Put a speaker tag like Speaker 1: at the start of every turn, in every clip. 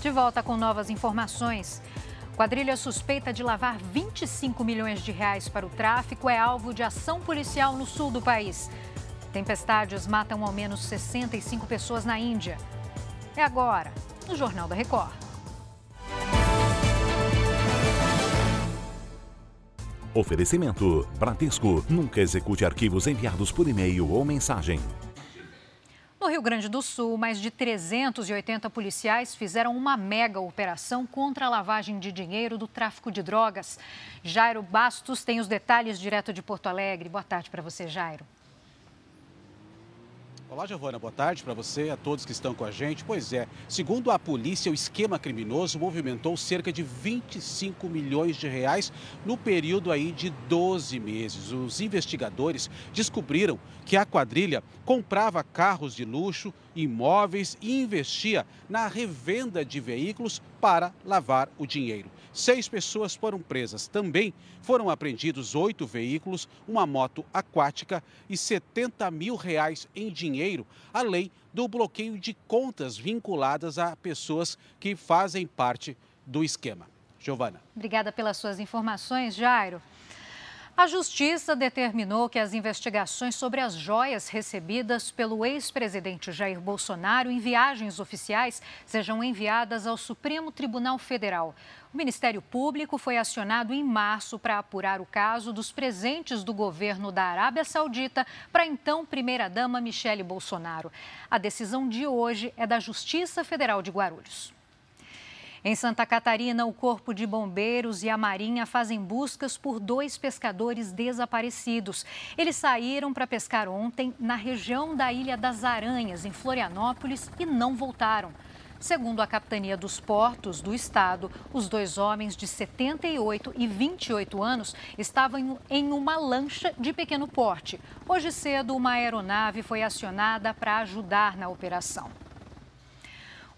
Speaker 1: De volta com novas informações. Quadrilha suspeita de lavar 25 milhões de reais para o tráfico é alvo de ação policial no sul do país. Tempestades matam ao menos 65 pessoas na Índia. É agora, no Jornal da Record.
Speaker 2: Oferecimento: Bradesco. Nunca execute arquivos enviados por e-mail ou mensagem.
Speaker 1: No Rio Grande do Sul, mais de 380 policiais fizeram uma mega operação contra a lavagem de dinheiro do tráfico de drogas. Jairo Bastos tem os detalhes direto de Porto Alegre. Boa tarde para você, Jairo.
Speaker 3: Olá, Giovana, boa tarde para você, a todos que estão com a gente. Pois é, segundo a polícia, o esquema criminoso movimentou cerca de 25 milhões de reais no período aí de 12 meses. Os investigadores descobriram que a quadrilha comprava carros de luxo, imóveis e investia na revenda de veículos para lavar o dinheiro. Seis pessoas foram presas. Também foram apreendidos oito veículos, uma moto aquática e 70 mil reais em dinheiro, além do bloqueio de contas vinculadas a pessoas que fazem parte do esquema. Giovana.
Speaker 1: Obrigada pelas suas informações, Jairo. A Justiça determinou que as investigações sobre as joias recebidas pelo ex-presidente Jair Bolsonaro em viagens oficiais sejam enviadas ao Supremo Tribunal Federal. O Ministério Público foi acionado em março para apurar o caso dos presentes do governo da Arábia Saudita para então primeira-dama Michele Bolsonaro. A decisão de hoje é da Justiça Federal de Guarulhos. Em Santa Catarina, o Corpo de Bombeiros e a Marinha fazem buscas por dois pescadores desaparecidos. Eles saíram para pescar ontem na região da Ilha das Aranhas, em Florianópolis, e não voltaram. Segundo a Capitania dos Portos do Estado, os dois homens de 78 e 28 anos estavam em uma lancha de pequeno porte. Hoje cedo, uma aeronave foi acionada para ajudar na operação.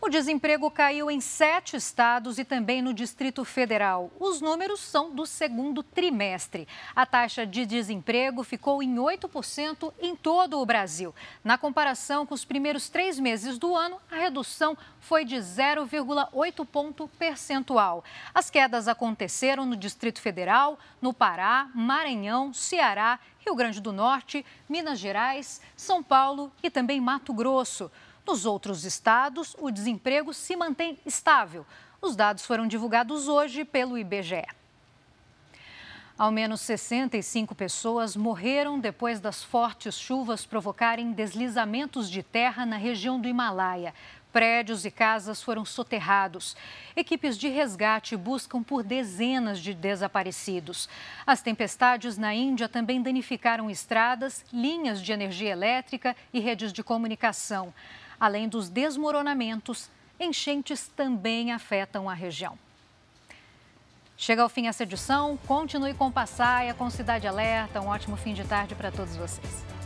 Speaker 1: O desemprego caiu em sete estados e também no Distrito Federal. Os números são do segundo trimestre. A taxa de desemprego ficou em 8% em todo o Brasil. Na comparação com os primeiros três meses do ano, a redução foi de 0,8 ponto percentual. As quedas aconteceram no Distrito Federal, no Pará, Maranhão, Ceará, Rio Grande do Norte, Minas Gerais, São Paulo e também Mato Grosso. Nos outros estados, o desemprego se mantém estável. Os dados foram divulgados hoje pelo IBGE. Ao menos 65 pessoas morreram depois das fortes chuvas provocarem deslizamentos de terra na região do Himalaia. Prédios e casas foram soterrados. Equipes de resgate buscam por dezenas de desaparecidos. As tempestades na Índia também danificaram estradas, linhas de energia elétrica e redes de comunicação. Além dos desmoronamentos, enchentes também afetam a região. Chega ao fim essa edição. Continue com Passaia, com Cidade Alerta. Um ótimo fim de tarde para todos vocês.